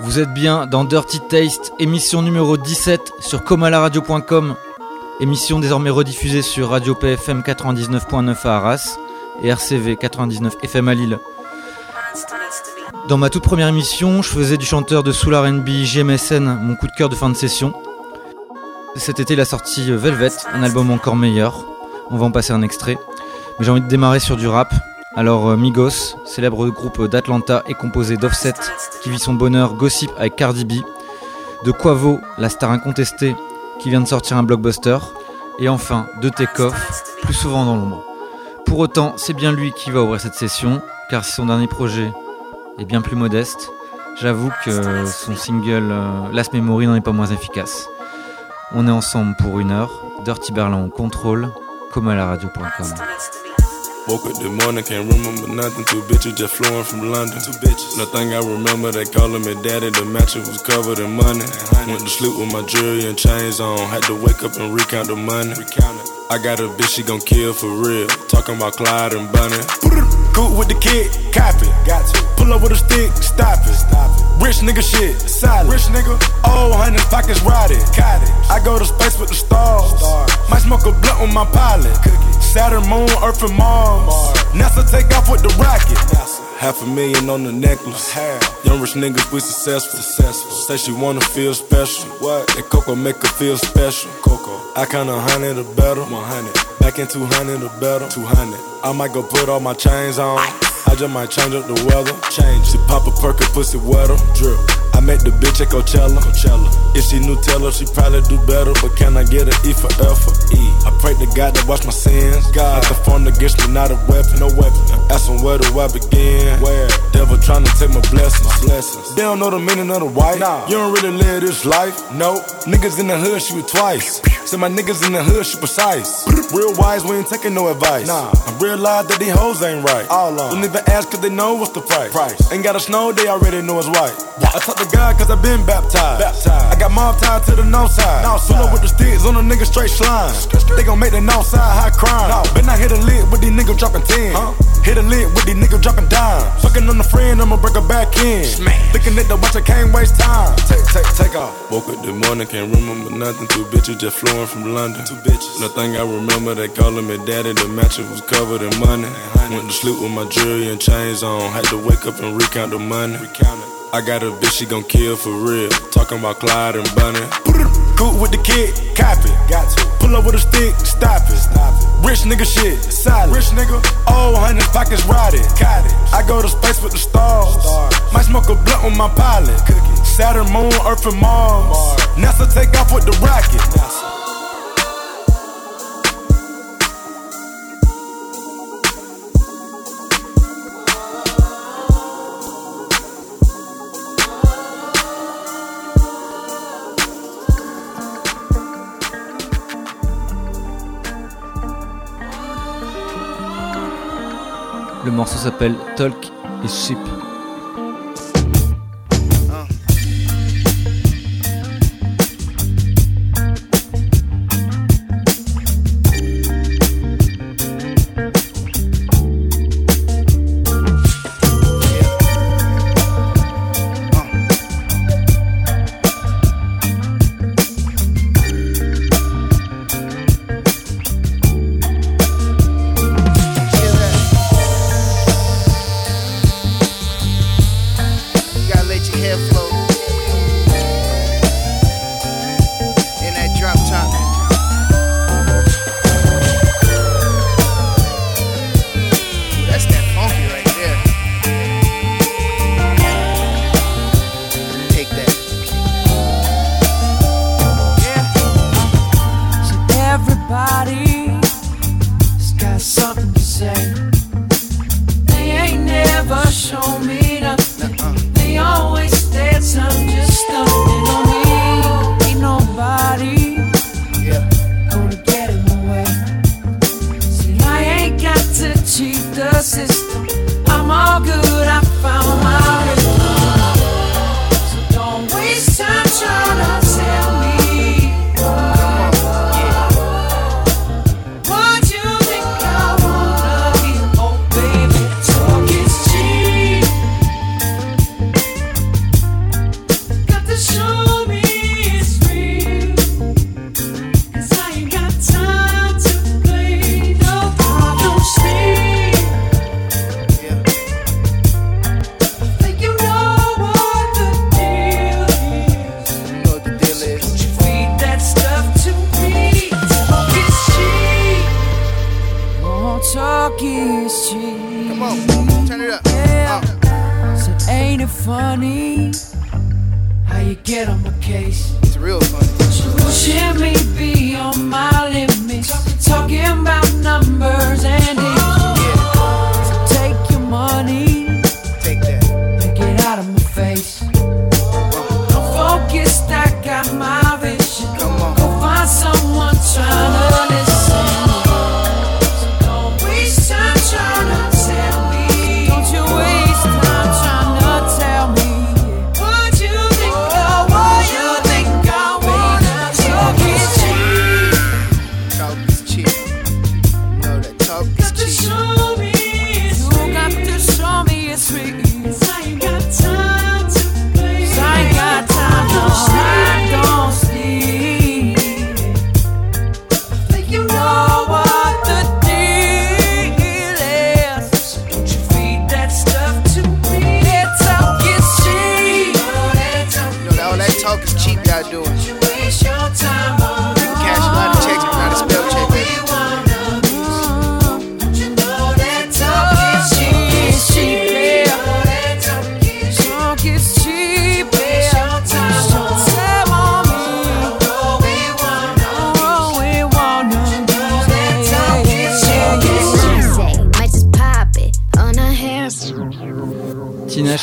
Vous êtes bien dans Dirty Taste, émission numéro 17 sur comalaradio.com. Émission désormais rediffusée sur Radio PFM 99.9 à Arras et RCV 99 FM à Lille. Dans ma toute première émission, je faisais du chanteur de Soul RB GMSN mon coup de cœur de fin de session. Cet été, il a sorti Velvet, un album encore meilleur. On va en passer un extrait. Mais j'ai envie de démarrer sur du rap. Alors euh, Migos, célèbre groupe d'Atlanta, est composé d'Offset, qui vit son bonheur gossip avec Cardi B, de Quavo, la star incontestée, qui vient de sortir un blockbuster, et enfin de Takeoff, plus souvent dans l'ombre. Pour autant, c'est bien lui qui va ouvrir cette session, car si son dernier projet est bien plus modeste, j'avoue que son single euh, Last Memory n'en est pas moins efficace. On est ensemble pour une heure, Dirty Berlin au contrôle, comme à la radio.com. Woke up this morning, can't remember nothing. Two bitches just flowing from London. Two bitches. Nothing I remember, they calling me daddy. The mattress was covered in money. Went to sleep with my jewelry and chains on. Had to wake up and recount the money. Recount it. I got a bitch, she gon' kill for real. Talking about Clyde and Bonnie. Cool with the kid, copy. Got to. Pull up with a stick, stop it. Stop it. Rich nigga shit, solid. Rich nigga, oh, hundred pockets rotted. Cottage. I go to space with the stars. Star. Might smoke a blunt with my pilot. Cookie. Saturn, Moon, Earth, and Mars. NASA take off with the rocket. Half a million on the necklace. Young rich niggas, we successful. successful. Say she wanna feel special. What? That Coco make her feel special. Coco. I count a hundred or better. 100. Back in 200 or better. 200. I might go put all my chains on. I just might change up the weather. Change. She pop a perk and pussy wetter. Drip. I met the bitch at Coachella. Coachella. If she knew Taylor, she probably do better. But can I get an E for effort? E. I pray to God that watch my sins. God, the phone against me, not a weapon. No weapon. Ask him where do I begin? Where? Devil trying to take my blessings. My blessings. They don't know the meaning of the white. Nah. You don't really live this life. No. Niggas in the hood shoot twice. Say my niggas in the hood shoot precise. Real wise, we ain't taking no advice. Nah. I realize that these hoes ain't right. All on. Don't even ask cause they know what's the price. price. Ain't got a snow, they already know it's white. I talk to God cause I been baptized. baptized. I got mob tied to the north side. North side. Pull up with the sticks on a nigga straight slime. They gon' make the north side high crime. No. Been I hit a lid with these niggas dropping 10. Huh? Hit a lid with these niggas dropping dimes. Fucking on the friend, I'ma break her back in. Smash. Looking at the watch, I can't waste time. Take, take, take off. Woke up this morning, can't remember nothing. Two bitches just flowing from London. Two bitches. Nothing I remember, they calling me daddy. The mattress was covered in money. Went to sleep with my jewelry and chains on. Had to wake up and recount the money. Recount it. I got a bitch, she gon' kill for real. Talking about Clyde and Bonnie. Cool with the kid, copy. Got to. Pull up with a stick, stop it. Stop it. Rich nigga shit, solid. Rich nigga, oh, hundred pockets rotted. Cottage. I go to space with the stars. stars. Might smoke a blunt with my pilot. Cookie. Saturn, Moon, Earth, and Mars. Mars. NASA take off with the rocket. NASA. morceau s'appelle Talk is Ship. Ah. funny how you get on my case. It's real funny. Pushing me beyond my limits, talking about numbers and dates.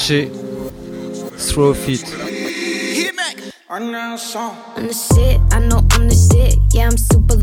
Throw feet. I'm the shit, I know I'm the shit. Yeah, I'm super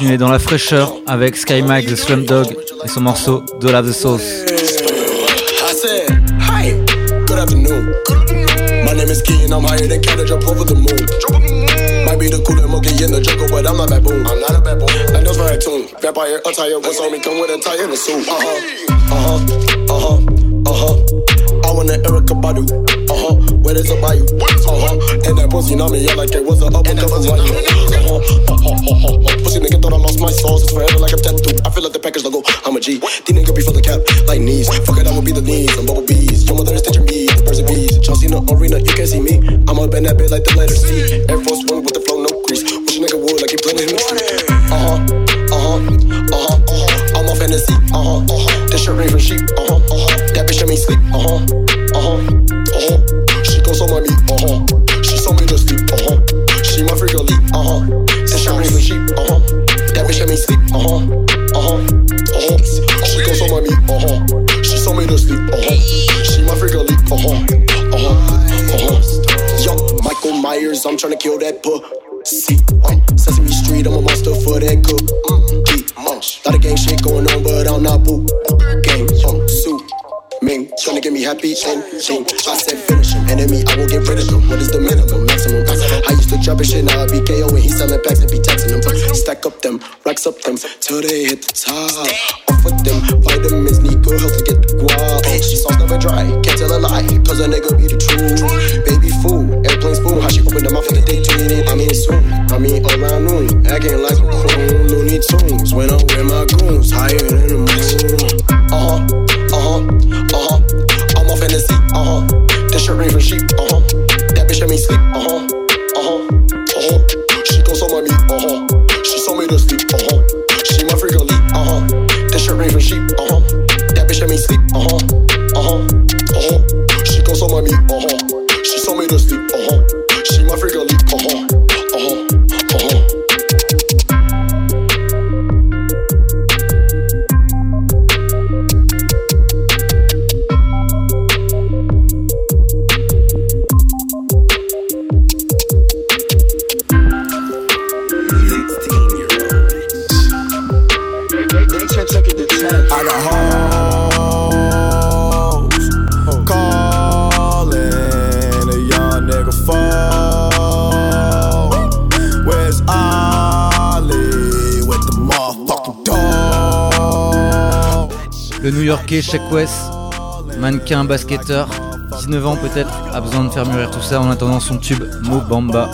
dans la fraîcheur avec Sky Mike The Slum Dog et son morceau De la Sauce. where there's a bite. Uh-huh. And that pussy know me, yeah, like it was an upper cup of wine. Uh-huh. Uh-huh. Pussy nigga thought I lost my soul, it's forever like a tattoo. I feel like the package logo, I'm a G. These nigga be for the cap, like knees. Fuck it, I'ma be the knees. I'm bubble bees. Your mother is teaching me, the person bees. Chelsea in arena, you can't see me. I'ma bend that bed like the letter C. Air Force One with the flow, no crease. Wish nigga would, like he playing in the street. Uh-huh, uh-huh, uh-huh, uh-huh. I'm a fantasy, uh-huh, uh-huh. This shirt rain from sheep, uh-huh, uh-huh. That bitch let me sleep, uh-huh, uh-huh, uh-huh goes on my uh huh. She saw me just sleep, uh huh. She my freak elite, uh huh. Since she brings me cheap, uh huh. That bitch had me sleep, uh huh. Uh huh. Uh huh. She goes on my meat, uh huh. She saw me just sleep, uh huh. She my freak elite, uh huh. Uh huh. Uh huh. Yo, Michael Myers, I'm trying to kill that pussy. Uh, Sesame Street, I'm a monster for that cook. Munch. Lot of gang shit going on, but I'm not boo. Gang, um, uh, Sue, Ming, trying to get me happy and ching. I said enemy, I will get rid of them. What is the minimum, maximum? I used to drop a shit, now I be KO and he selling packs and be texting them. Stack up them, racks up them, till they hit the top. Off with them, vitamins, need good health to get the guap. Sauce never dry, can't tell a lie, cause a nigga be the Yorkais Shaq West, mannequin, basketteur, 19 ans peut-être, a besoin de faire mûrir tout ça en attendant son tube Mo Bamba.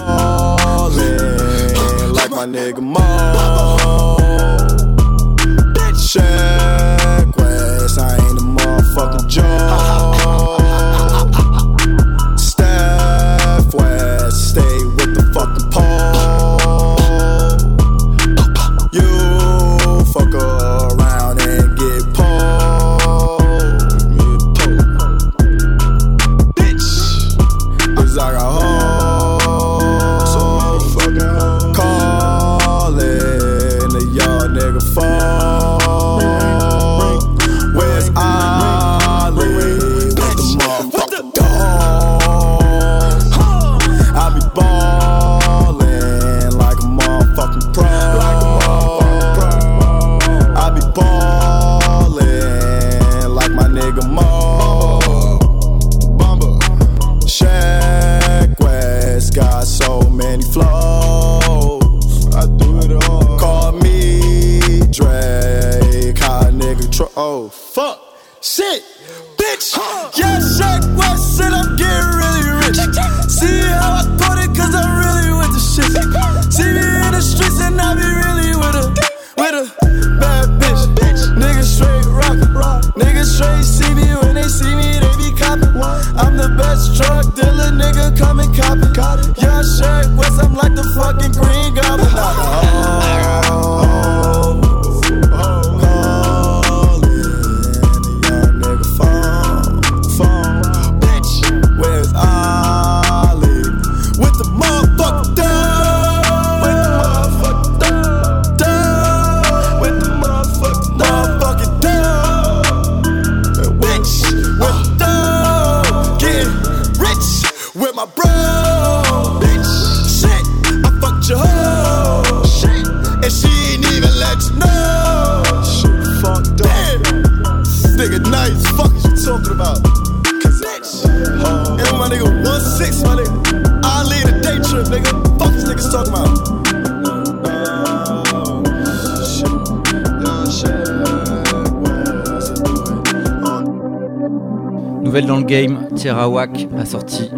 Nouvelle dans le game, Tierra Wack a sorti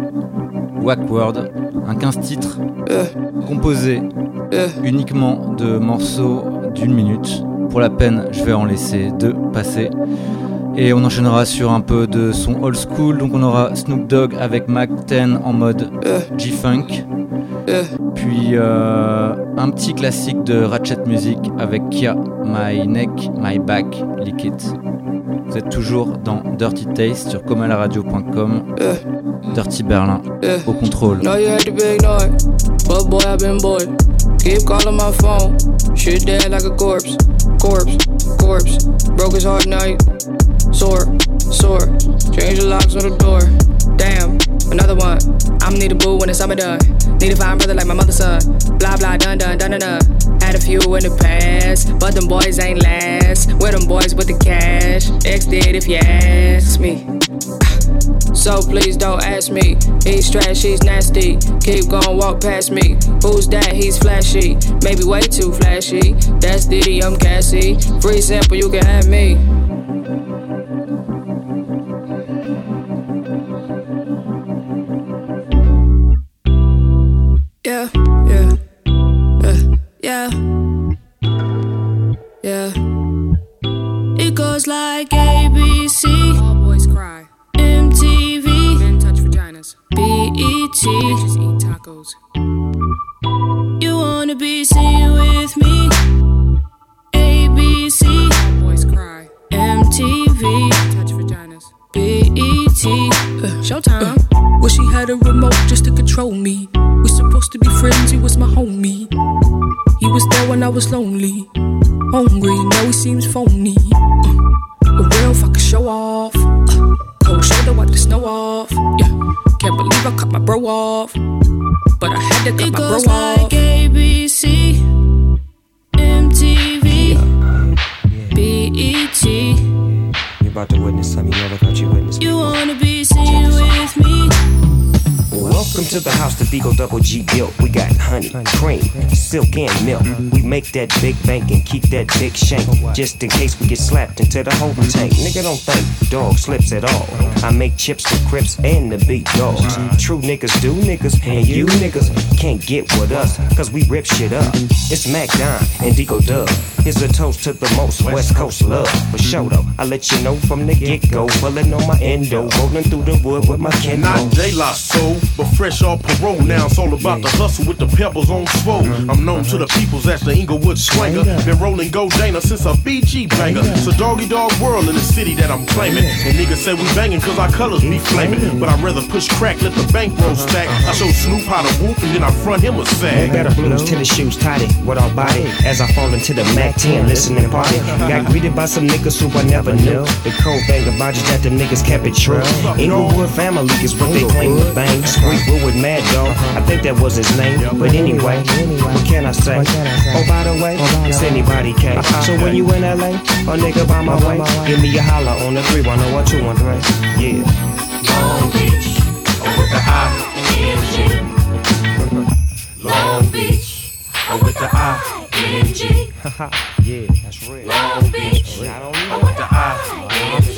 Wack World, un 15 titres composé uniquement de morceaux d'une minute. Pour la peine, je vais en laisser deux passer. Et on enchaînera sur un peu de son old school. Donc on aura Snoop Dogg avec Mac 10 en mode G-Funk. Puis euh, un petit classique de Ratchet Music avec Kia, My Neck, My Back, Lick It. Vous êtes toujours dans Dirty Taste sur comalaradio.com. Dirty Berlin Yeah. au contrôle. Know you had the big noise, but boy, I've been bored. Keep calling my phone, shit dead like a corpse. Corpse, corpse. Broke his heart night. Sore, sore. Change the locks on the door. Damn, another one. I'm need a boo when the summer done. Need a fine brother like my mother's son. Blah blah done done done done done. Had a few in the past, but them boys ain't last. Where them boys with the cash? X did if you ask me. Ah, so please don't ask me. He's trash, he's nasty. Keep going, walk past me. Who's that? He's flashy. Maybe way too flashy. That's Diddy, I'm Cassie. Free sample, you can have me. BET. Uh, Showtime. well, she had a remote just to control me. We're supposed to be friends, he was my homie. He was there when I was lonely. Hungry, now he seems phony. Uh, a real fucking show off. Uh, cold shoulder, wipe the snow off. Yeah, can't believe I cut my bro off. But I had to cut It my bro goes off. like ABC, MTV, BET. You about to witness something you never thought you witnessed. You wanna be seen with me? Welcome to the house that Eagle Double G built. We got honey, cream, silk, and milk. We make that big bank and keep that big shank. Just in case we get slapped into the whole tank. Nigga don't think dog slips at all. I make chips for crips and the big dogs. True niggas do niggas, and you niggas can't get with us, cause we rip shit up. It's Mac Don and Deagle Dub. Here's a toast to the most West Coast love. For sure though, I let you know from the get go. Pulling on my endo, rolling through the wood with my Ken Not J La Soul, but fresh off parole. Now it's all about the hustle with the pebbles on swole. I'm known to the peoples as the Inglewood Swanger. Been rolling Go Dana since a BG banger. It's a doggy dog world in the city that I'm claiming. And niggas say we banging cause our colors be flaming. But I'd rather push crack, let the bankroll stack. I show Snoop how to whoop and then I front him a sag. Better blues, tennis shoes tighty with all body. As I fall into the Mac 10, listening party. Got greeted by some niggas who I never knew. The cold thing about you that the niggas kept it true. Inglewood family is what they claim to bang. Sweet with Mad Dog, I think that was his name. But anyway, what can I say? Oh, by the way, it's anybody K. So when you in LA, a nigga by my way, give me a holler on the 310 or 213. Yeah. Long Beach, with the I-N-G. Long Beach, with the I-N-G. yeah, that's real. Long Beach, I don't with the I-N-G.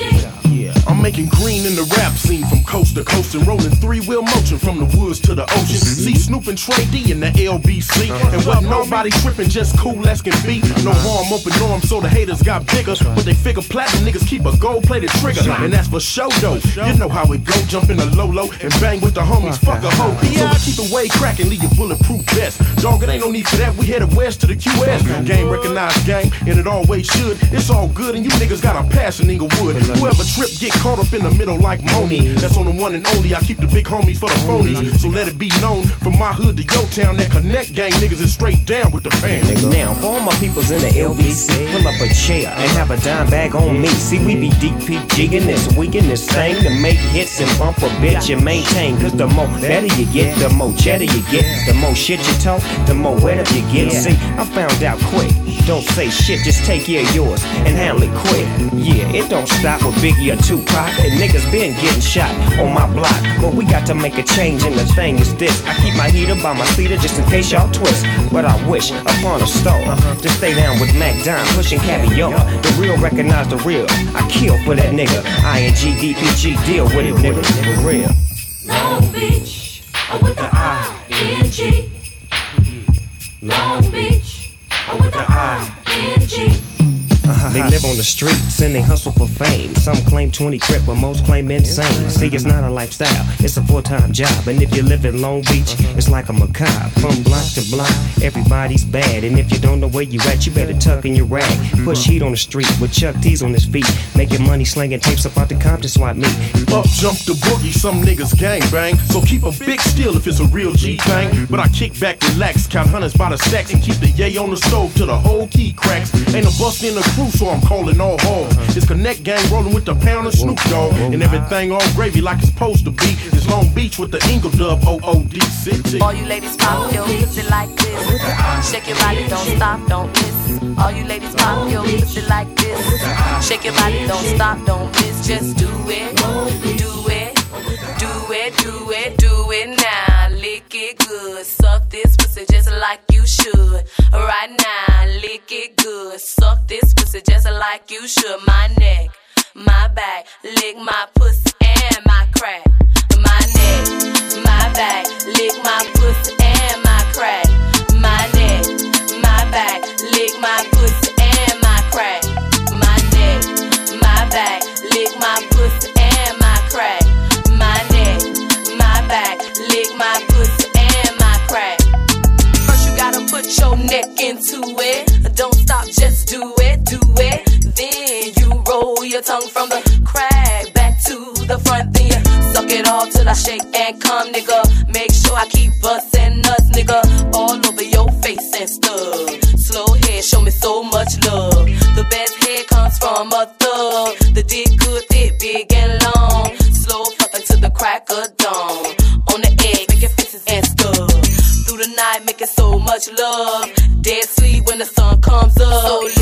I'm making green in the rap scene from coast to coast and rolling three wheel motion from the woods to the ocean. See Snoop and Tray Deee in the LBC. And what nobody tripping, just cool as can be. No harm, open arm, so the haters got bigger. But they figure platinum niggas keep a gold plated trigger. And that's for show though. You know how it go, jump in the low low and bang with the homies, fuck a hoe. So I keep it way cracking, leave your bulletproof vest. Dog, it ain't no need for that, we headed west to the QS. Game recognized gang, and it always should. It's all good, and you niggas got a passion, Inglewood. Whoever trip, get caught up in the middle like Moni. That's on the one and only. I keep the big homies for the phonies. So let it be known from my hood to your town that connect gang niggas is straight down with the pan. Now, for all my peoples in the LBC, pull up a chair and have a dime bag on me. See, we be DPG in this week in this thing to make hits and bump a bitch and maintain. Cause the more better you get, the more cheddar you get. The more shit you talk, the more wetter you get. See, I found out quick. Don't say shit, just take care of yours and handle it quick. Yeah, it don't stop with Biggie or Tupac. And niggas been getting shot on my block. But we got to make a change, and the thing is this. I keep my heater by my cedar just in case y'all twist. But I wish upon a star to stay down with Mac Dime, pushing caviar. The real recognize the real. I kill for that nigga. I ING DPG, deal with it, nigga. For real. Long Beach, oh, with the I-N-G. Mm-hmm. Long Beach, oh, with the I-N-G. They live on the streets and they hustle for fame. Some claim 20 crip, but most claim insane. See, it's not a lifestyle, it's a full time job. And if you live in Long Beach, it's like a macabre. From block to block, everybody's bad. And if you don't know where you at, you better tuck in your rag. Push heat on the street with Chuck D's on his feet. Making money slinging tapes about the Compton swap meet. Up jump the boogie, some niggas gang bang. So keep a big steal if it's a real G thing. But I kick back, relax, count hundreds by the stacks, and keep the yay on the stove till the whole key cracks. Ain't a bust in the crew, so I'm calling all hogs. It's Connect Gang rolling with the pound of Snoop Dogg. And everything all gravy like it's supposed to be. It's Long Beach with the Ingle Dub OOD City. All you ladies pop your pussy like this. Shake your body, don't stop, don't miss. All you ladies pop your pussy like this. Shake your body, don't stop, don't miss. Just do it, do it, do it, do it, do it now. Lick it good, suck this pussy just like you should. Right now, lick it good, suck this pussy just like you should. My neck, my back, lick my pussy and my crack. My neck, my back, lick my pussy and my crack. My neck, my back, lick my pussy and my crack. My neck, my back, lick my your neck into it. Don't stop, just do it, do it. Then you roll your tongue from the crack back to the front. Then you suck it all till I shake and come, nigga. Make sure I keep bustin' nuts, nigga. All over your face and stuff. Slow head, show me so much love. The best head comes from a thug. The dick good, thick, big and long. Slow fucking to the crack of dawn. Much love. Dead sleep when the sun comes up. So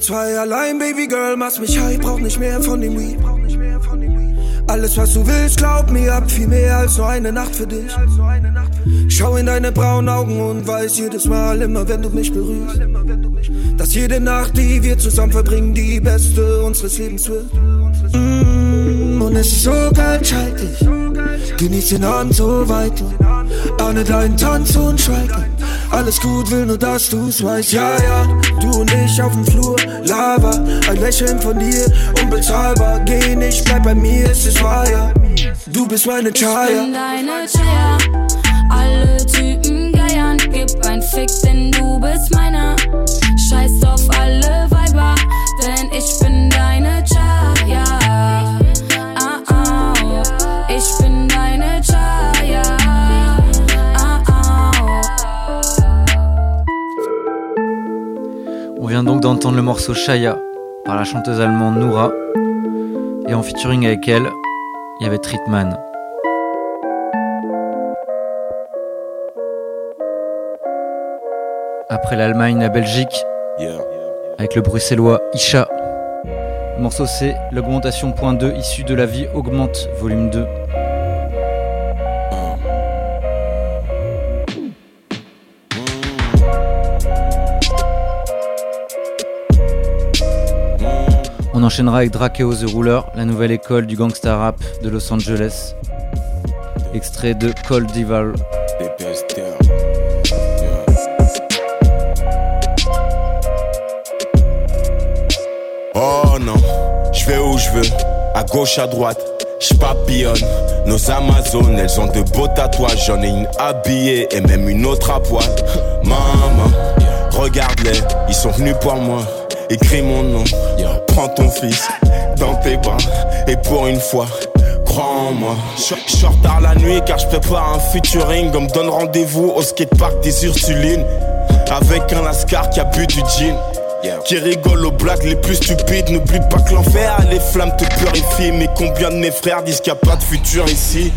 zwei allein, Baby Girl, machst mich high, brauch nicht mehr von dem Weed. Alles, was du willst, glaub mir, hab viel mehr als nur eine Nacht für dich. Schau in deine braunen Augen und weiß jedes Mal, immer wenn du mich berührst, dass jede Nacht, die wir zusammen verbringen, die beste unseres Lebens wird. Mm, und es ist so geil, schalt dich. Genieß den Abend so weit. Ahne deinen Tanz und Schweigen. Alles gut, will nur, dass du's weißt. Ja, ja, du und ich auf dem Flur, Lava, ein Lächeln von dir, unbezahlbar. Geh nicht, bleib bei mir, es ist wahr, ja. Du bist meine Chaya. Ich bin deine Chaya. Alle Typen geiern, gib ein Fick, denn du bist meiner. Scheiß auf alle Weiber, denn ich bin vient donc d'entendre le morceau Shaya par la chanteuse allemande Noura. Et en featuring avec elle, il y avait Treatman. Après l'Allemagne, la Belgique, avec le bruxellois Isha. Le morceau c'est l'augmentation point 2 issue de la vie augmente, volume 2. Enchaînera avec Drakeo The Ruler, la nouvelle école du gangsta rap de Los Angeles. Extrait de Cold Dival. Oh non, je vais où je veux, à gauche, à droite, je papillonne. Nos Amazones, elles ont de beaux tatouages, j'en ai une habillée et même une autre à poil. Maman, regarde-les, ils sont venus pour moi. Écris mon nom, prends ton fils dans tes bras et pour une fois. Crois-moi, je je suis en retard la nuit car je prépare un featuring. On me donne rendez-vous au skatepark des Ursulines. Avec un Lascar qui a bu du gin. Qui rigole aux blagues les plus stupides. N'oublie pas que l'enfer, les flammes te purifient. Mais combien de mes frères disent qu'il n'y a pas de futur ici?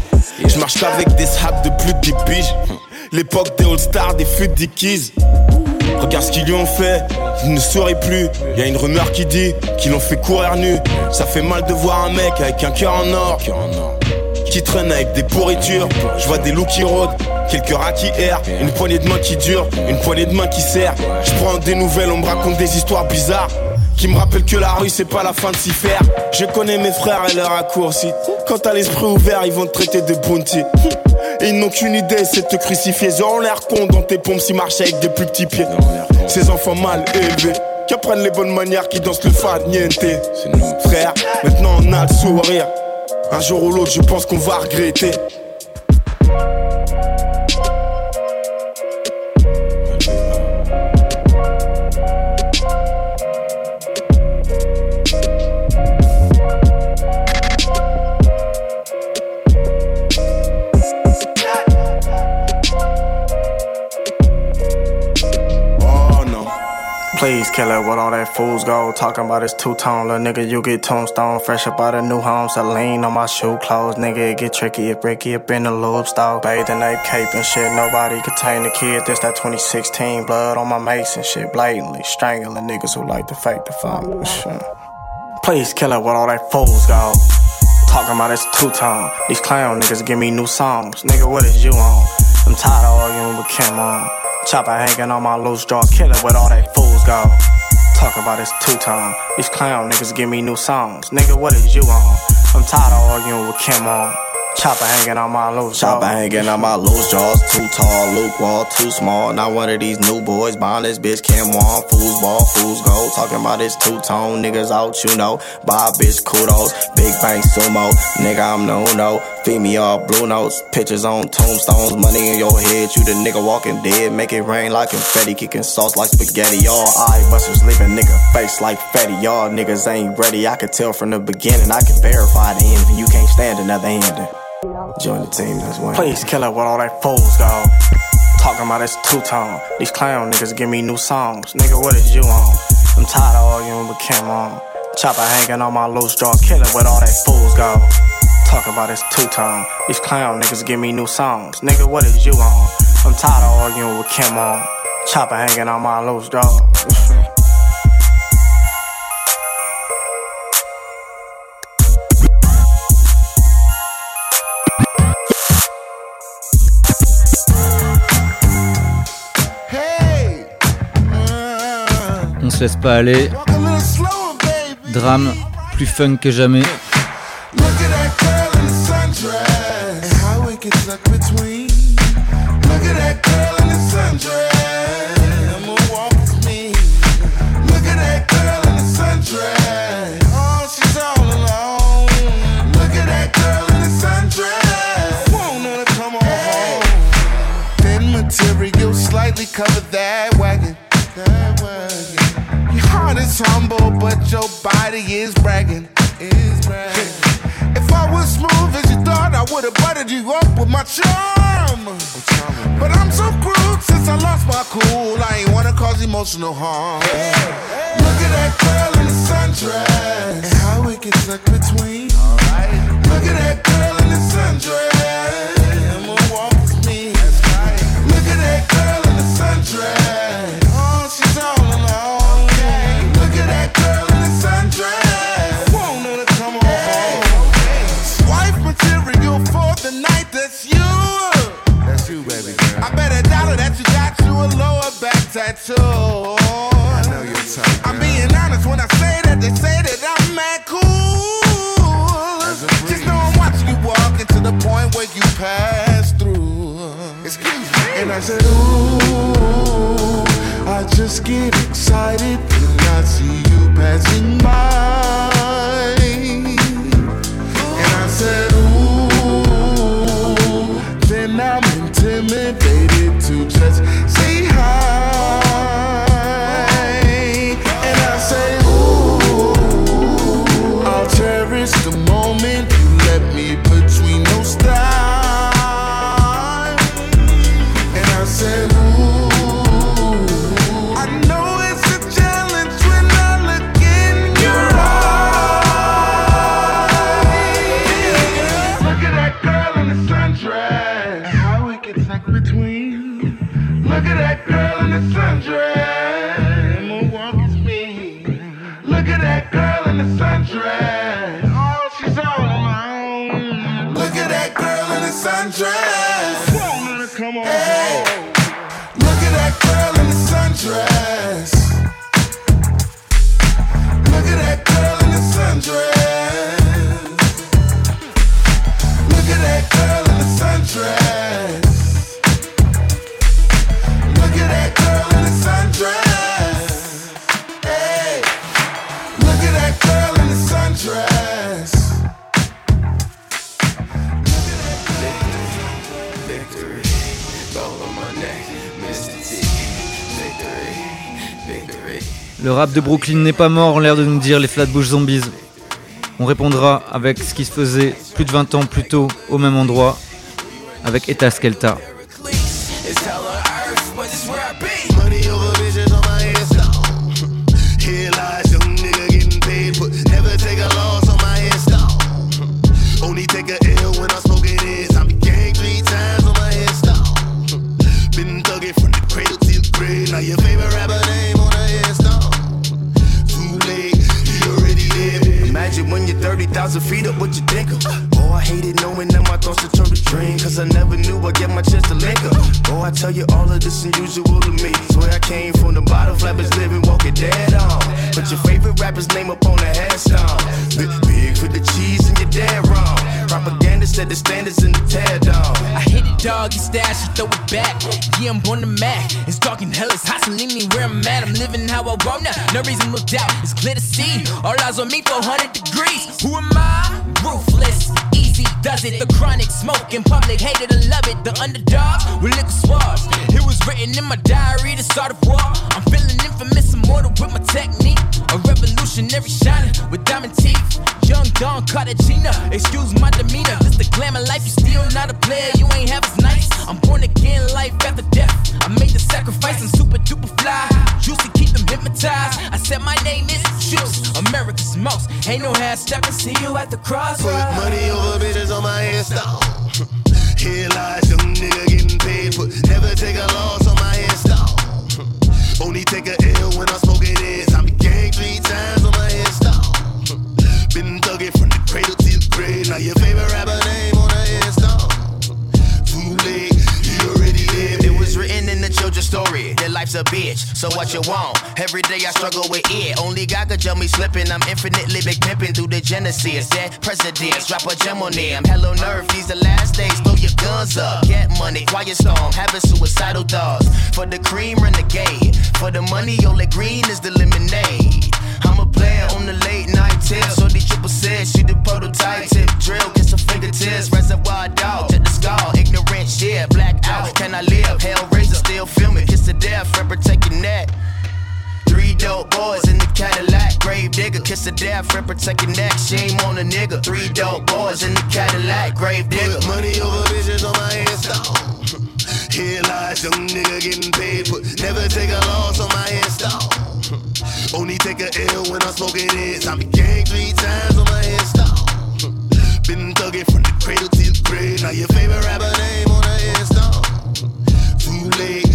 Je marche qu'avec des saps de plus de 10 piges. L'époque des All-Stars, des fûts Dickies. Regarde ce qu'ils lui ont fait, il ne saurait plus. Y a une rumeur qui dit qu'ils l'ont fait courir nu. Ça fait mal de voir un mec avec un cœur en or. Qui traîne avec des pourritures. Je vois des loups qui rôdent, quelques rats qui errent. Une poignée de main qui dure, une poignée de main qui serre. Je prends des nouvelles, on me raconte des histoires bizarres. Qui me rappellent que la rue c'est pas la fin de s'y faire. Je connais mes frères et leurs raccourcis. Quand t'as l'esprit ouvert, ils vont te traiter de bounty. Ils n'ont qu'une idée, c'est de te crucifier. Ils auront l'air con dans tes pompes s'ils marchent avec des plus petits pieds. Ces enfants mal élevés, qui apprennent les bonnes manières, qui dansent le fad niente. Frère, maintenant on a le sourire. Un jour ou l'autre, je pense qu'on va regretter. Kill it with all that fools go. Talking about his two tone, little nigga, you get tombstone. Fresh up out of new home, Celine on my shoe clothes. Nigga, it get tricky if Ricky up in the lube stall. Bathing that cape and shit, nobody contain the kid. This that 2016 blood on my mace and shit. Blatantly strangling niggas who like to fake the. Shit. Please kill it with all that fools go. Talking about his two tone. These clown niggas give me new songs. Nigga, what is you on? I'm tired of arguing with Kim on. Chopper hanging on my loose jaw, kill it with all that fools go. Talk about his two tone. These clown niggas give me new songs. Nigga, what is you on? I'm tired of arguing with Kim on. Chopper hanging on my loose jaw. Chopper hanging on my loose jaws. Too tall, Luke Wall, too small. Not one of these new boys. Buying this bitch Kim Wong. Fools ball, fools go. Talking about this two tone. Niggas out, you know. Buy bitch kudos. Big bang sumo. Nigga, I'm no no. Feed me all blue notes. Pictures on tombstones. Money in your head. You the nigga walking dead. Make it rain like confetti. Kicking sauce like spaghetti. Y'all eye busters leaving nigga face like fatty. Y'all niggas ain't ready. I could tell from the beginning. I can verify the envy. You can't stand another ending. Join the team, that's one. Please kill it with all that fools go. Talking about this two tone. These clown niggas give me new songs. Nigga, what is you on? I'm tired of arguing with Kim on. Chopper hanging on my loose jaw. Kill it with all that fools go. Talk about this two tone. These clown niggas give me new songs. Nigga, what is you on? I'm tired of arguing with Kim on. Chopper hanging on my loose jaw. se laisse pas aller. Drame, plus fun que jamais. Emotional harm. Look de Brooklyn n'est pas mort, l'air de nous dire les Flatbush Zombies. On répondra avec ce qui se faisait plus de 20 ans plus tôt au même endroit, avec Eta Skelta. Rapper's name up on the headstone. Big, big for the cheese and you're dead wrong. Propaganda set the standards in the tear down. I hit it, dog, you stash, you throw it back. Yeah, I'm on the mat. It's dark hell, it's hot, so leave me where I'm at. I'm living how I want now. No reason to doubt, it's clear to see. All eyes on me, 400 degrees. Who am I? Ruthless, easy does it. The chronic smoke in public, hated to love it. The underdogs with liquor swabs. It was written in my diary to start a war. I'm feeling infamous, immortal with my technique. A revolutionary shining with diamond teeth. Young Don Cartagena, excuse my demeanor. This the glamour life, you still not a player, you ain't half as nice. I'm born again, life after death. I made the sacrifice, I'm super duper fly. Juicy, keep them hypnotized. I said my name is Juice, America's most. Ain't no half stepping, see you at the crossroads. Put money over bitches on my headstone. Here lies young nigga getting paid, but never take a loss on my headstone. Only take a L when I'm smoking this. I'm gang three times on my headstone. Been thugging from the cradle to the grave. Now your favorite rapper name on the children's story that life's a bitch. So what you want? Every day I struggle with it. Only God could tell me slipping. I'm infinitely big pimping through the genesis. That presidents drop a gem on them. Hello nerve, these the last days. Throw your guns up. Get money, quiet storm, having suicidal thoughts. For the cream, renegade. For the money, only green is the lemonade. Kiss the death, Ripper taking that. Shame on a nigga. Three dope boys in the Cadillac. Grave digger. Money over bitches on my headstone. Here lies young nigga getting paid, but never take a loss on my headstone. Only take a L when I'm smoking it. I be gang three times on my headstone. Been thugging from the cradle to the grave. Now your favorite rapper name on the headstone. Too late,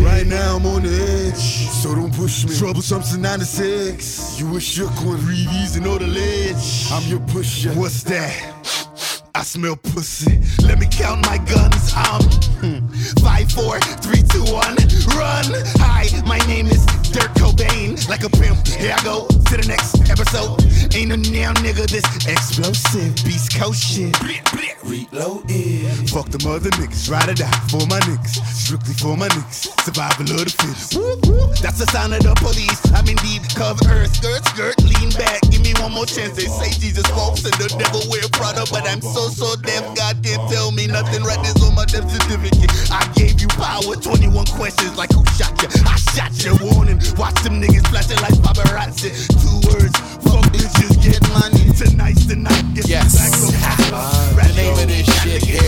Right now I'm on the edge, so don't push me. Troublesome since 96. You a shook one, breathe and all the ledge. I'm your pusher. What's that? I smell pussy. Let me count my guns. I'm hmm, five, four, three, two, one. Run. Hi, my name is Dirk Cobain. Like a pimp. Here I go to the next episode. Ain't no damn nigga this explosive. Beast Coast shit. Reload it. Fuck the mother niggas. Ride or die for my niggas. Strictly for my niggas. Survival of the fittest. That's the sign of the police. I'm indeed cover earth. Skirt, skirt. Lean back. Give me one more chance. They say Jesus walks and the devil wear Prada, but I'm so so deaf. God can't tell me nothing. Right this on my death certificate. I gave you power. 21 questions like who shot you? I shot you. Warning. Watch them niggas flashing like paparazzi. Two words. Fuck bitches. Get money. Tonight's the night. Get Yes. back so The name of this shit here.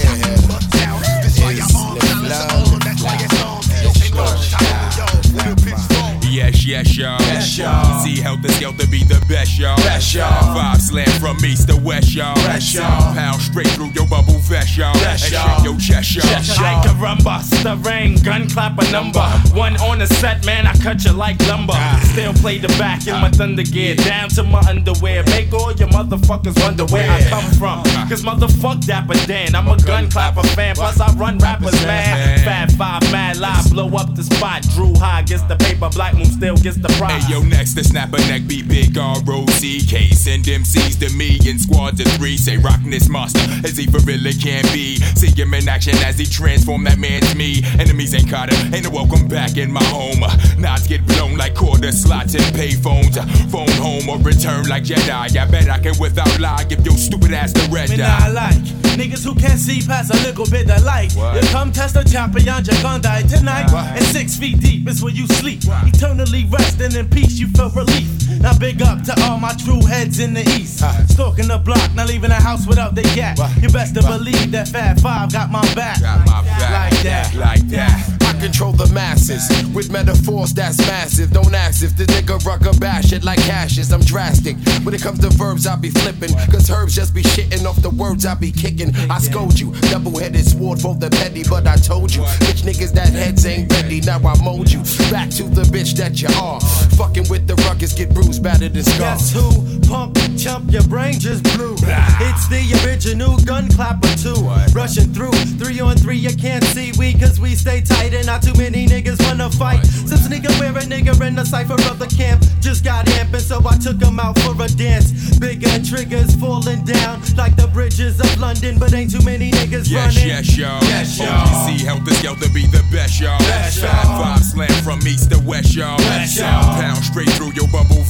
That's why your arms on. That's why your songs. Yo, ain't no shower, yo. With a pitchfork. Yes, yes, y'all. Yes, y'all. See Heltah Skeltah be the best, y'all. Best, y'all. Five slam from east to west, y'all. Best, y'all. Pound straight through your bubble vest, y'all. Best, y'all. your chest, y'all. I can run bust the ring, gun clap a number. One on the set, man, I cut you like lumber. Ah. Still play the back in my thunder gear, down to my underwear. Make all your motherfuckers wonder where I come from. Ah. Cause motherfuck Dapper Dan, I'm a gun clapper fan. Plus I run rappers, man. Fat five, mad live, blow up the spot. Drew High gets the paper, Black Moon still gets the prize. Hey yo, next to snap a neck, be big R-O-C-K. Send MCs to me in squads of three. Say rockin' this monster as he for really can be. See him in action as he transform that man to me. Enemies ain't caught him, ain't no welcome back in my home. Knots get blown like quarter slots and pay phones. Phone home or return like Jedi. I bet I can without lie give your stupid ass the red eye. not like niggas who can't see past a little bit of light. What? You come test the champion, you're gonna die tonight. What? And six feet deep is where you sleep. Eternally resting in peace, you felt relief. Now big up to all my true heads in the east. Stalking the block, not leaving the house without they gat. You best to believe that Fat Five got my back. Got my back. Like that. Like that. I control the masses with metaphors that's massive. Don't ask if the nigga rucker bash it like hashes. I'm drastic. When it comes to verbs, I be flipping. Cause herbs just be shitting off the words I be kicking. I scold you. Double headed sword for the petty, but I told you. Bitch niggas that heads ain't ready. Now I mold you. Back to the bitch that you are. Fucking with the ruckus, get bruised, battered, and scarred. Guess who? Pump, chump, your brain just blew. It's the original gun clapper too. Rushing through, three on three, you can't see we cause we stay tight and not too many niggas wanna fight. Some nigga wear a nigga in the cipher of the camp. Just got amping, so I took him out for a dance. Big gun triggers falling down like the bridges of London, but ain't too many niggas Yes, running. yes, y'all. Yes, y'all. OGC Heltah Skeltah be the best, y'all. Best, y'all. Five slam from east to west, y'all. Best, y'all. Pound straight through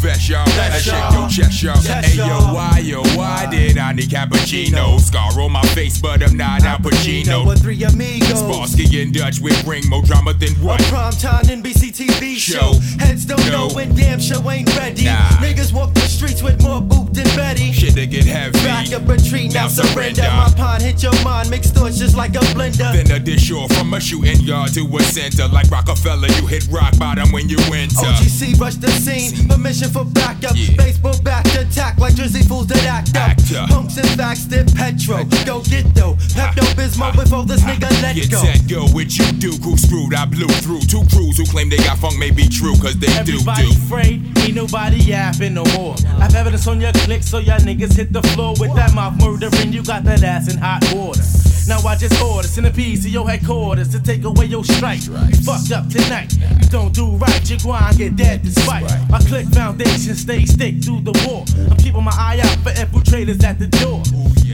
vest, y'all. And shake your chest, y'all. Hey, yo, why, yo, why did I need cappuccino? Scar on my face, but I'm not Al Pacino. With three amigos. Starsky and Hutch with bring more drama than what? Prime time NBC TV show. Show. Heads don't No. know when damn show ain't ready. Nah. Niggas walk the streets with more boot than Betty. Shit to get heavy. Back up retreat, now, Now surrender. surrender. My pond hit your mind, mixed thoughts just like a blender. Then a dish or from a shooting yard to a center. Like Rockefeller, you hit rock bottom when you enter. OGC rush the scene, permission for backup. Baseball back attack like Jersey fools that act up. Actor. Punks and facts, dip petro. Go get though. Pepto Bismol before this nigga let Get go. go with you, Duke, who screwed. I blew through two crews who claim they got funk may be true, cause they do, Everybody do. afraid, ain't nobody yapping no more. I've evidence on your click, so y'all niggas hit the floor with that mouth murdering. You got that ass in hot water. Now I just order centipedes to your headquarters to take away your strike. You fucked up tonight. You don't do right, you grind get dead despite. My click foundation stay stick through the war. I'm keeping my eye out for infiltrators at the door.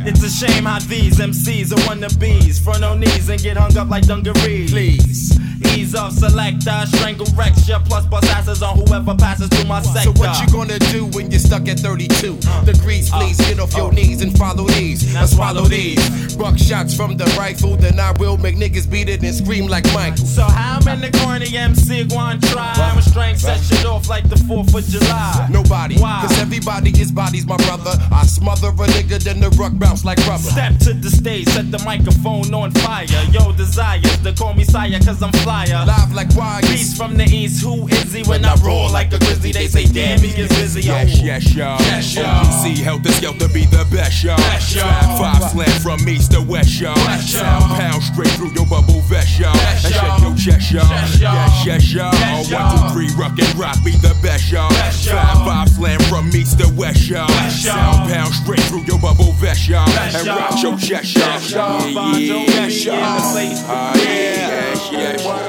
It's a shame how these MCs are wannabes. Front on knees and get hung up like dungarees. Please. Ease off, selector, strangle recture, plus bust asses on whoever passes through my sector. So what you gonna do when you're stuck at 32 The degrees? Uh, please get off your uh. knees and follow these. Now swallow these. Buck shots from the rifle, then I will make niggas beat it and scream like Michael. So how many corners Any MC go and try. I'm a strength set shit off like the 4th of July. Nobody, Why? cause everybody is bodies, my brother. I smother a nigga, then the ruck bounce like rubber. Step to the stage, set the microphone on fire. Yo, desires to call me sire, cause I'm flyer. Live like wires. Beast from the east, who is he? When I roar like a grizzly, they say, damn, he gets busy. Yes, yes, y'all. Yes, y'all. See, Heltah Skeltah be the best, y'all. Best, y'all. Slap five slam from east to west, y'all. West, y'all. Sound pound straight through your bubble vest, y'all. Best, And y'all. shake your chest, y'all. Yes, y'all. Yes, yes, y'all. Yes, y'all. One, two, three, rock and rock be the best, y'all. Best, y'all. Five, five slam from east to west, y'all. West, y'all. Sound pound straight through your bubble vest, y'all. Best, And rock your chest, y'all. Best, y'all. Yeah, Find yeah, best, y'all. In the place. Ah, yeah, yes, yes, y'all.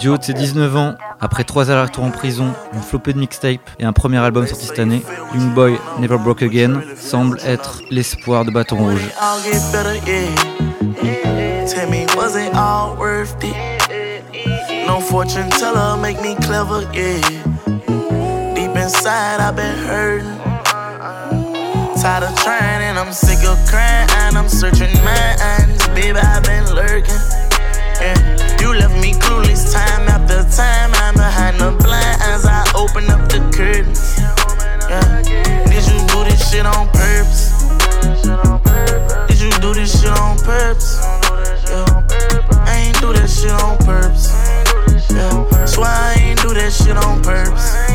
Du haut de ses 19 ans, après trois allers-retours en prison, une flopée de mixtapes et un premier album sorti cette année, Young Boy Never Broke Again semble être l'espoir de Bâton Rouge. Tired of trying I'm sick of crying. I'm searching lurking. Yeah. You left me clueless time after time. I'm behind the blinds. I open up the curtains. Yeah. Did you do this shit on purpose? Did you do this shit on purpose? Yeah. I ain't do that shit on purpose. Yeah. Swear I ain't do that shit on purpose.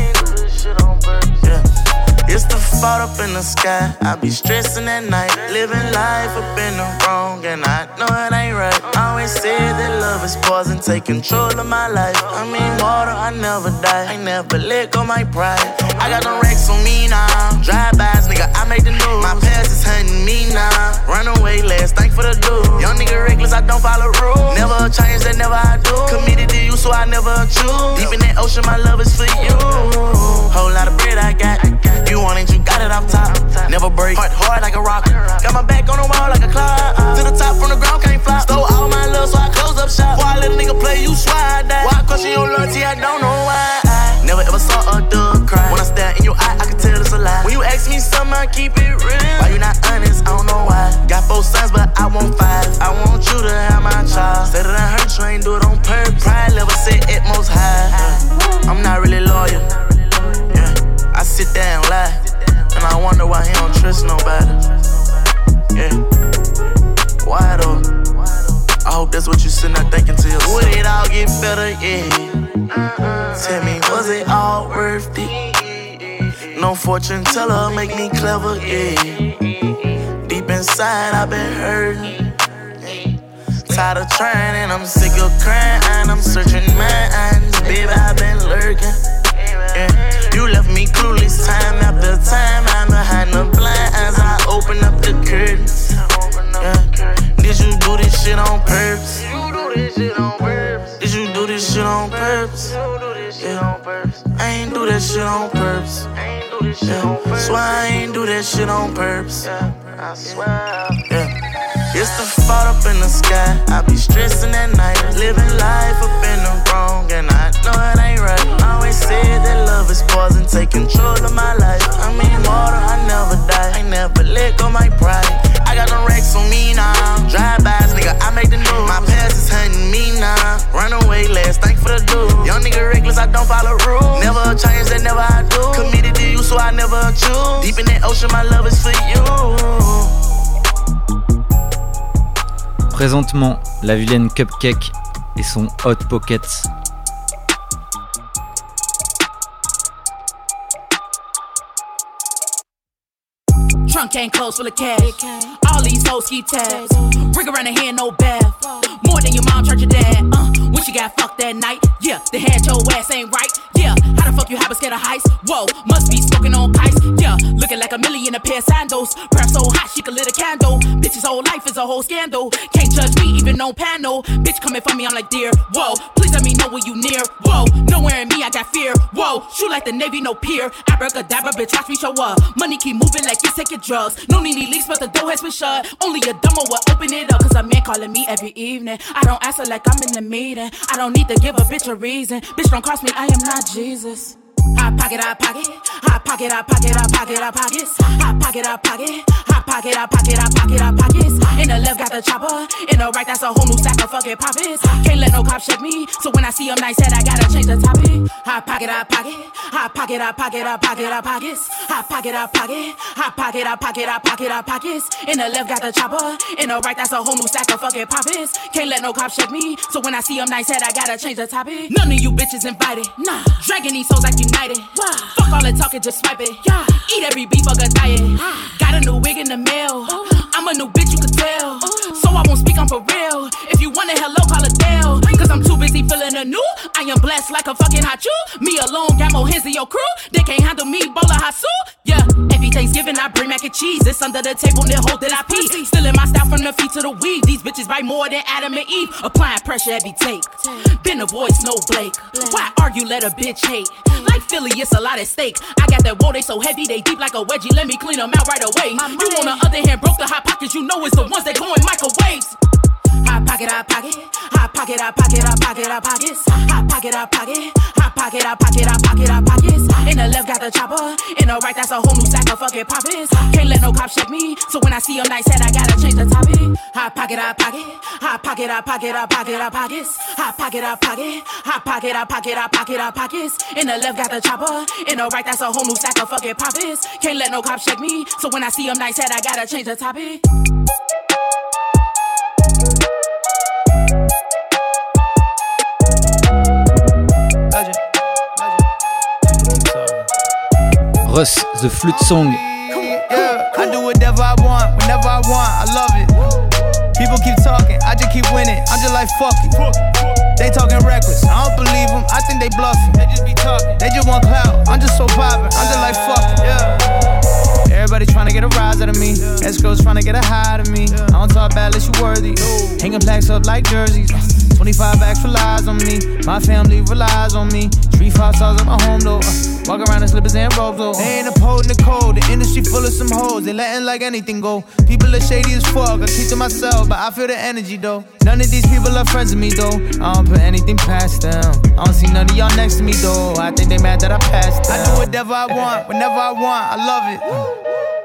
It's the fault up in the sky. I be stressing at night, living life up in the wrong, and I know it ain't right. I Always said that love is poison, take control of my life. I mean, water, I never die. I never let go my pride. I got no racks on me now. Drive-bys, nigga, I make the news. My past is hunting me now. Run away last, thank for the dude. Young nigga reckless, I don't follow rules. Never change that, never I do. Committed to you, so I never choose. Deep in that ocean, my love is for you. Whole lot of bread I got. You want it, you got it off top. Never break, hard, hard like a rock. Got my back on the wall like a clock. To the top from the ground, can't fly. Stole all my love, so I close up shop. Before I let a nigga play, you I die. Why question your loyalty? I don't know why. I never ever saw a dog cry. When I stare in your eye, I can tell it's a lie. When you ask me something, I keep it fortune teller make me clever, yeah. Deep inside, I've been hurting. Tired of trying and I'm sick of crying. And I'm searching minds, baby, I've been lurking. Yeah. You left me clueless time after time. I'm behind the blinds. I open up the curtains. Yeah. Did you do this shit on purpose? Did you do this shit on purpose? Yeah. I ain't do that shit on purpose. Yeah. Swear I ain't do that shit on purpose. I swear. Yeah. It's the fault up in the sky. I be stressing at night, living life up in the wrong, and I know it ain't right. I Always said that love is poison, take control of my life. I mean, water, I never die. I never let go my pride. I got no racks on me now. Drive-bys, nigga, I make the news. My past is hunting me now. Run away last, thank for the dude. Young nigga reckless, I don't follow rules. Never change that, never I do. Committed to you, so I never choose. Deep in that ocean, my love is for you. Présentement, la vilaine Cupcake et son Hot Pockets. Trunk ain't closed full of cash. All these hoes keep tabs. Ring around the hand, no bath. More than your mom, church your dad. Uh, when she got fucked that night, yeah, the had your ass ain't right. Yeah, how the fuck you have a scared of heights? Whoa, must be smoking on kites. Yeah, looking like a million a pair of sandals. Perhaps so hot she could lit a candle. Bitch's whole life is a whole scandal. Can't judge me even on panel. Bitch coming for me, I'm like dear. Whoa, please let me know when you near. Whoa, nowhere in me I got fear. Whoa, shoot like the Navy, no peer. Abracadabra, bitch, watch me show up. Money keep moving like you taking drugs. No need leaks, but the door has been shut. Only a dumber will open it up. Cause a man calling me every evening. I don't answer like I'm in the meeting. I don't need to give a bitch a reason. Bitch, don't cross me, I am not Jesus. Hot pocket, hot pocket, hot pocket, hot pocket, hot pocket, hot pockets, hot pocket, hot pocket, hot pocket, I pocket, I pocket, I pockets. In the left got the chopper, in the right that's a whole new sack of fucking profits. Can't let no cop check me, so when I see him nice head, I gotta change the topic. Hot pocket, I pocket, hot pocket, I pocket, I pocket, I pockets. Hot pocket, I pocket, hot pocket, I pocket, I pocket, I pockets. In the left got the chopper, in the right that's a whole new sack of fucking profits. Can't let no cop check me, so when I see him nice head, I gotta change the topic. None of you bitches invited, nah. Dragging these hoes like United. Wow. Fuck all the talking, just swipe it. Yeah. Eat every beef, fuck a diet. Got a new wig in the mail. I'm a new bitch, you could tell. So I won't speak, I'm for real. If you want a hello, call a Dell. Cause I'm too busy feeling a new. I am blessed like a fucking hot chew. Me alone, got more hands than your crew. They can't handle me, Bola Hasu. Yeah, every Thanksgiving I bring mac and cheese. It's under the table, they hold that I pee. Still in my style from the feet to the weave. These bitches bite more than Adam and Eve. Applying pressure every take. Been a voice, no Blake. Why argue, let a bitch hate? Like Philly, it's a lot at stake. I got that woe, they so heavy, they deep like a wedgie. Let me clean them out right away. You on the other hand, broke the hot pockets, you know it's the ones that go in microwaves. Pocket, hot pocket, hot pocket, hot pocket, hot pocket, hot pockets. Hot pocket, hot pocket, hot pocket, hot pocket, hot pocket, hot pockets. In the left got the chopper, in the right that's a whole new sack of fucking profits. Can't let no cop check me, so when I see a nice head, I gotta change the topic. Hot pocket, hot pocket, hot pocket, hot pocket, hot pocket, hot pockets. Hot pocket, hot pocket, hot pocket, hot pocket, hot pocket, hot pockets. In the left got the chopper, in the right that's a whole new sack of fucking profits. Can't let no cop check me, so when I see a nice head, I gotta change the topic. Russ, The Flute Song. I do whatever I want, whenever I want, I love it. People keep talking, I just keep winning. I'm just like fuck it. They talking reckless, I don't believe them. I think they bluffing. They just be talking. They just want clout. I'm just so. I'm just like fuck it. Yeah. Everybody trying to get a rise out of me. Escrows trying to get a high out of me. I don't talk bad unless you worthy. Hanging plaques up like jerseys. 25 bags relies on me. My family relies on me. Three five stars at my home though. Uh, walk around in slippers and robes though. They ain't upholding the code. The industry full of some hoes. They letting like anything go. People are shady as fuck. I keep to myself, but I feel the energy though. None of these people are friends with me though. I don't put anything past them. I don't see none of y'all next to me though. I think they mad that I passed them. I do whatever I want, whenever I want. I love it.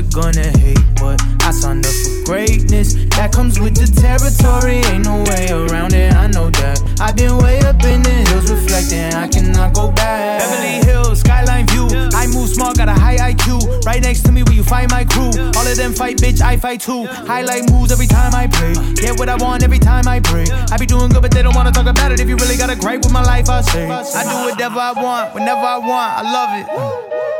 they're gonna hate, but I signed up for greatness. That comes with the territory, ain't no way around it. I know that. I've been way up in the hills, reflecting. I cannot go back. Beverly Hills, skyline view. I move smart, got a high IQ. Right next to me, where you find my crew. All of them fight, bitch, I fight too. Highlight moves every time I play. Get what I want every time I pray. I be doing good, but they don't wanna talk about it. If you really got a gripe with my life, I say. I do whatever I want, whenever I want. I love it.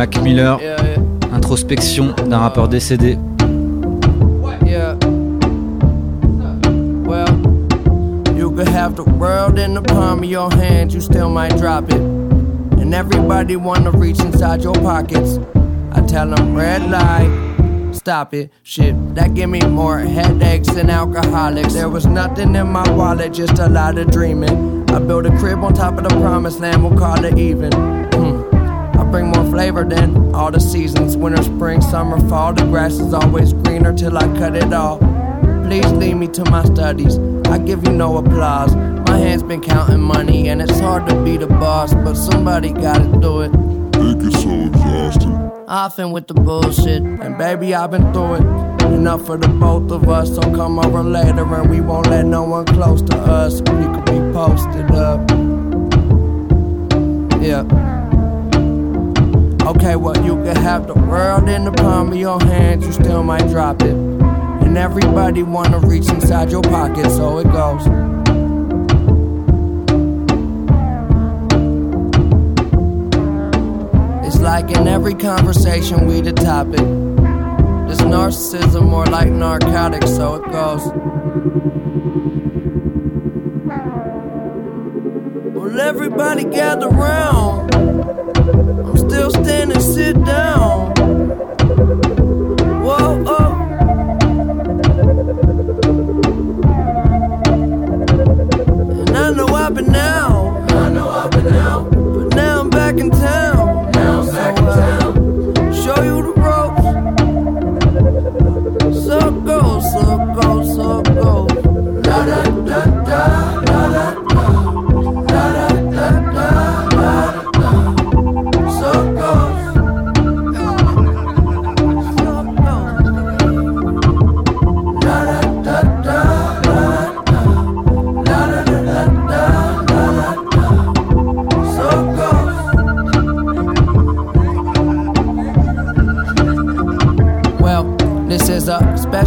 Mac Miller, introspection d'un rappeur décédé. Yeah. Well, you could have the world in the palm of your hand, you still might drop it. And everybody wanna reach inside your pockets. I tell them red light, stop it. Shit, that give me more headaches than alcoholics. There was nothing in my wallet, just a lot of dreaming. I built a crib on top of the promised land, we'll call it even. Hmm. I bring more flavor than all the seasons. Winter, spring, summer, fall. The grass is always greener till I cut it all. Please lead me to my studies. I give you no applause. My hands been counting money, and it's hard to be the boss, but somebody gotta do it. It gets so exhausting. Often with the bullshit, and baby, I've been through it. Enough for the both of us, so come over later, and we won't let no one close to us. We could be posted up. Yeah. Okay, well, you can have the world in the palm of your hands, you still might drop it. And And everybody wanna reach inside your pocket, so it goes. It's like in every conversation we the topic. This narcissism more like narcotics, so it goes. Well, everybody gather round. I'm still standing, sit down. Whoa, oh. And I know I've been out. I know I've been out. But now I'm back in town. Now I'm back in uh, town.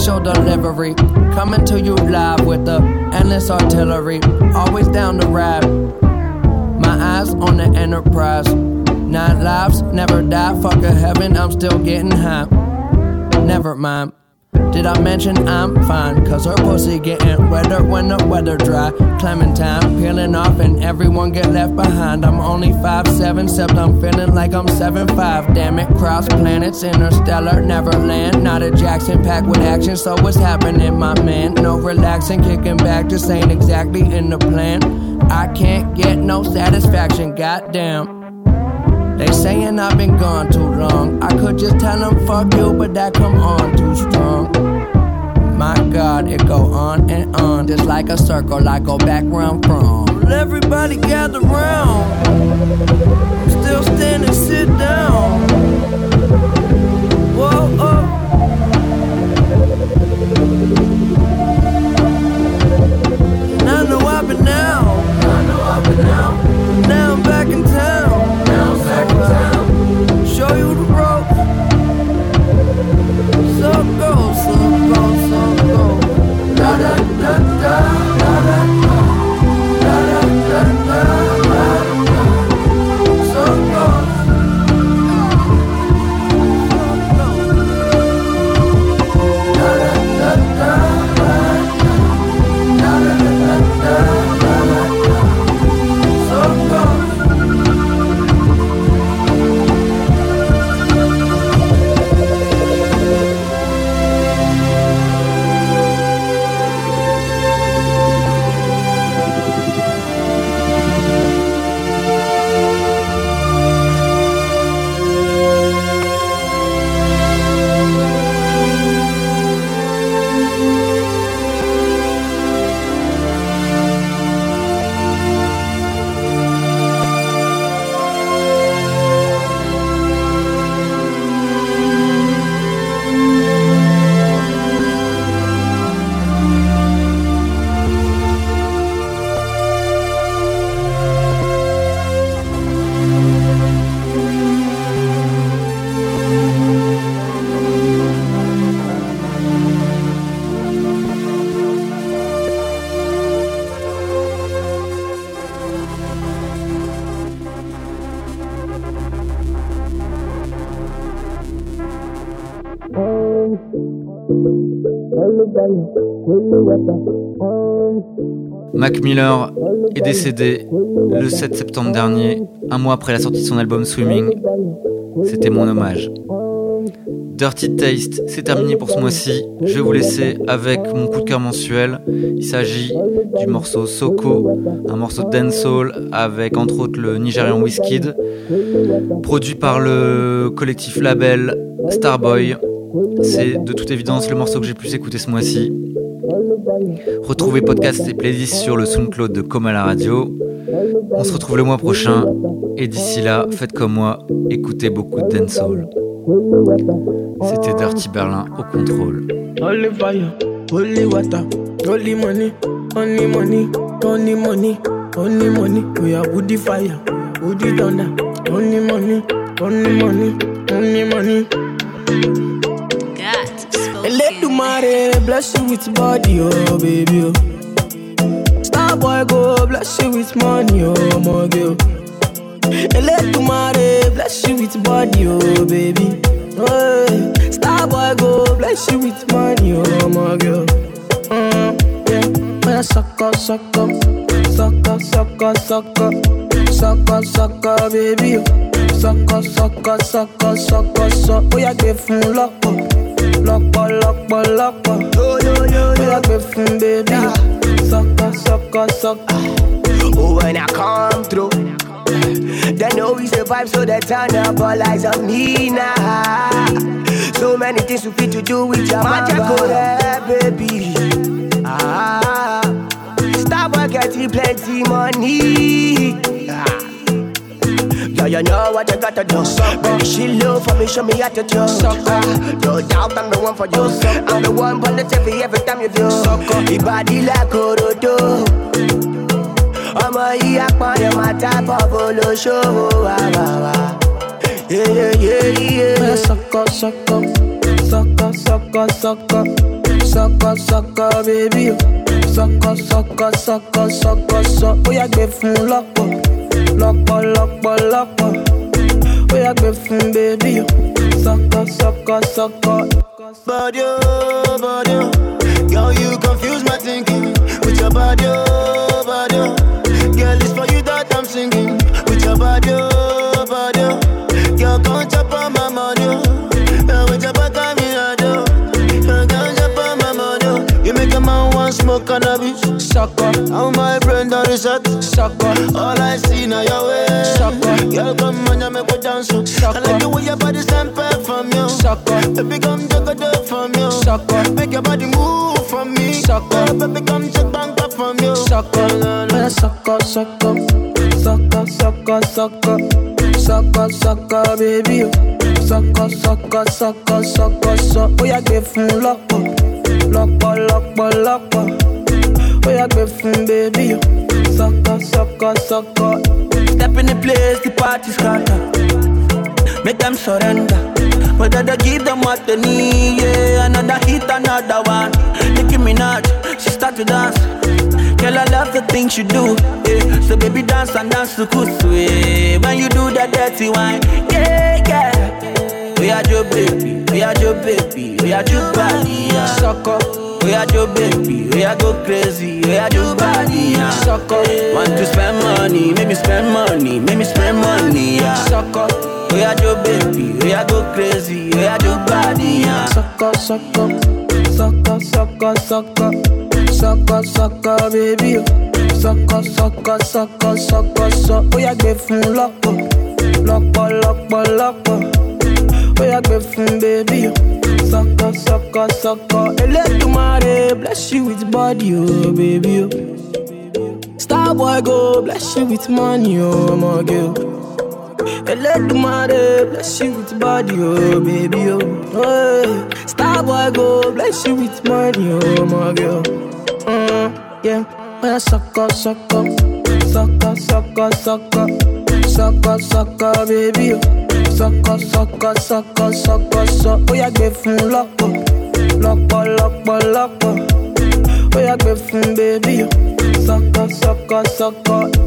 Special delivery. Coming to you live with the endless artillery. Always down to ride. My eyes on the enterprise. Nine lives, never die. Fuck a heaven, I'm still getting high. Never mind. Did I mention I'm fine? Cause her pussy getting wetter when the weather dry. Clementine peeling off and everyone get left behind. I'm only 5'7, except I'm feeling like I'm 7'5. Damn it, cross planets, interstellar, neverland. Not a Jackson packed with action, so what's happening, my man? No relaxing, kicking back, just ain't exactly in the plan. I can't get no satisfaction, goddamn. They saying I've been gone too long. I could just tell them fuck you, but that come on too strong. My God, it go on and on, just like a circle. I go back where I'm from. Everybody gather round. Still standing, sit down. Whoa, oh. And I know I've been out. I know I've been out. Now I'm back in town. Miller est décédé le 7 septembre dernier, un mois après la sortie de son album Swimming. C'était mon hommage. Dirty Taste, c'est terminé pour ce mois-ci. Je vais vous laisser avec mon coup de cœur mensuel. Il s'agit du morceau Soko, un morceau de dancehall avec entre autres le Nigérian Wizkid, produit par le collectif label Starboy. C'est de toute évidence le morceau que j'ai plus écouté ce mois-ci. Retrouvez podcasts et playlists sur le SoundCloud de Comme à la radio. On se retrouve le mois prochain et d'ici là, faites comme moi, écoutez beaucoup de dancehall. C'était Dirty Berlin au contrôle. Holy fire, holy water, holy money, only money, only money, only money. We are woody fire, woody thunder, only money, only money, only money. God, Let bless you with body, oh baby. Oh. Star boy go bless you with money, oh my girl. Eledumare bless you with body, oh baby. Oh, star boy go bless you with money, oh my girl. Mm, yeah, yeah, sucker, sucker, sucker, sucker, sucker, sucker, sucker, baby. Sucker, sucker, sucker, sucker, sucker. Oh yeah, give fun lọ́pọ̀, lọ́pọ̀, lọ́pọ̀, lọ́pọ̀. Yo yo yo yo, yeah, give fun baby. Sucker, sucker, sucker. Oh, when I come through, they know we survive, so they turn up all eyes on me now. So many things we fit to do with your magic, go baby. Ah, stop getting plenty money. Ah. Yeah, you know what you gotta do. Baby, she love for me, show me how to do. No doubt I'm the one for you. I'm the one on the TV every time you do. Your body like Orodo. ọmọ yìí apọ̀nrẹ̀ máa tábọ̀ bolóṣòwò àwàwà. Yeah, sucker, sucker, sucker, sucker, sucker, sucker, sucker, baby. Sucker, sucker, sucker, sucker, sucker. Ó yá gbé fún lọ́pọ̀, lọ́pọ̀, lọ́pọ̀, lọ́pọ̀. Ó yá gbé fún baby. Sucker, sucker, sucker. Body, oh, body, oh. girl, you confuse my thinking with your body, oh, body. oh. Girl, it's for you that I'm singing with your body, oh, body. oh. Girl, come chop on my money, oh. Uh, with your back, I'm in a door. Uh, Come chop on my money, oh. You make a man want smoke cannabis. Sucker, how my brain done reset. Sucker, all I see now your way. Sucker, girl, come on, you make me dance. oh. I like the way your body sample from you. Sucker, baby, come juggle it from you. Sucker, make your body move from me. Sucker, baby, come check bank up from you. Sucker, yeah, sucker, sucker, sucker, sucker, sucker, sucker, sucker, baby. Sucker, sucker, sucker, sucker, sucker. Ó yá gbé fún lọ́pọ̀, lọ́pọ̀, lọ́pọ̀, lọ́pọ̀. Ó yá gbé fún baby. Sucker, sucker, sucker. Step in the place, the party scatter. Make them surrender. Whether they give them what they need, yeah. Another hit, another one. Nicki Minaj, she start to dance. Girl, I love the things you do, yeah. So baby, dance and dance to kusu, yeah. When you do that dirty wine, yeah, yeah. We are your baby, we are your baby, we are your body, yeah. Sucker. Are your baby, are go crazy, are your body, yeah. Sucker. Want to spend money, make me spend money, make me spend money, yeah. We are your baby, are go crazy, are your body, yeah. Sucker, sucker, sucker, sucker, sucker, sucker, baby. Sucker, sucker, sucker, sucker, sucker. Ó yá gbé fún lọ́pọ̀, lọ́pọ̀, lọ́pọ̀, lọ́pọ̀. Ó yá gbé fún baby. Sucker, sucker, sucker. Elédùmarè bless you with body, oh baby. Oh. Star boy go bless you with money, oh my girl. Elédùmarè bless you with body, oh baby, oh. Hey. Star boy go bless you with money, oh my girl. Mm, yeah, yeah, sucker, sucker, sucker, sucker, sucker, sucker, sucker, baby, oh. Sucker, sucker, sucker, sucker, sucker. Ó yá gbé fún lọ́pọ̀, lọ́pọ̀, lọ́pọ̀, lọ́pọ̀. Ó yá gbé fún oh. Sucker, sucker, sucker.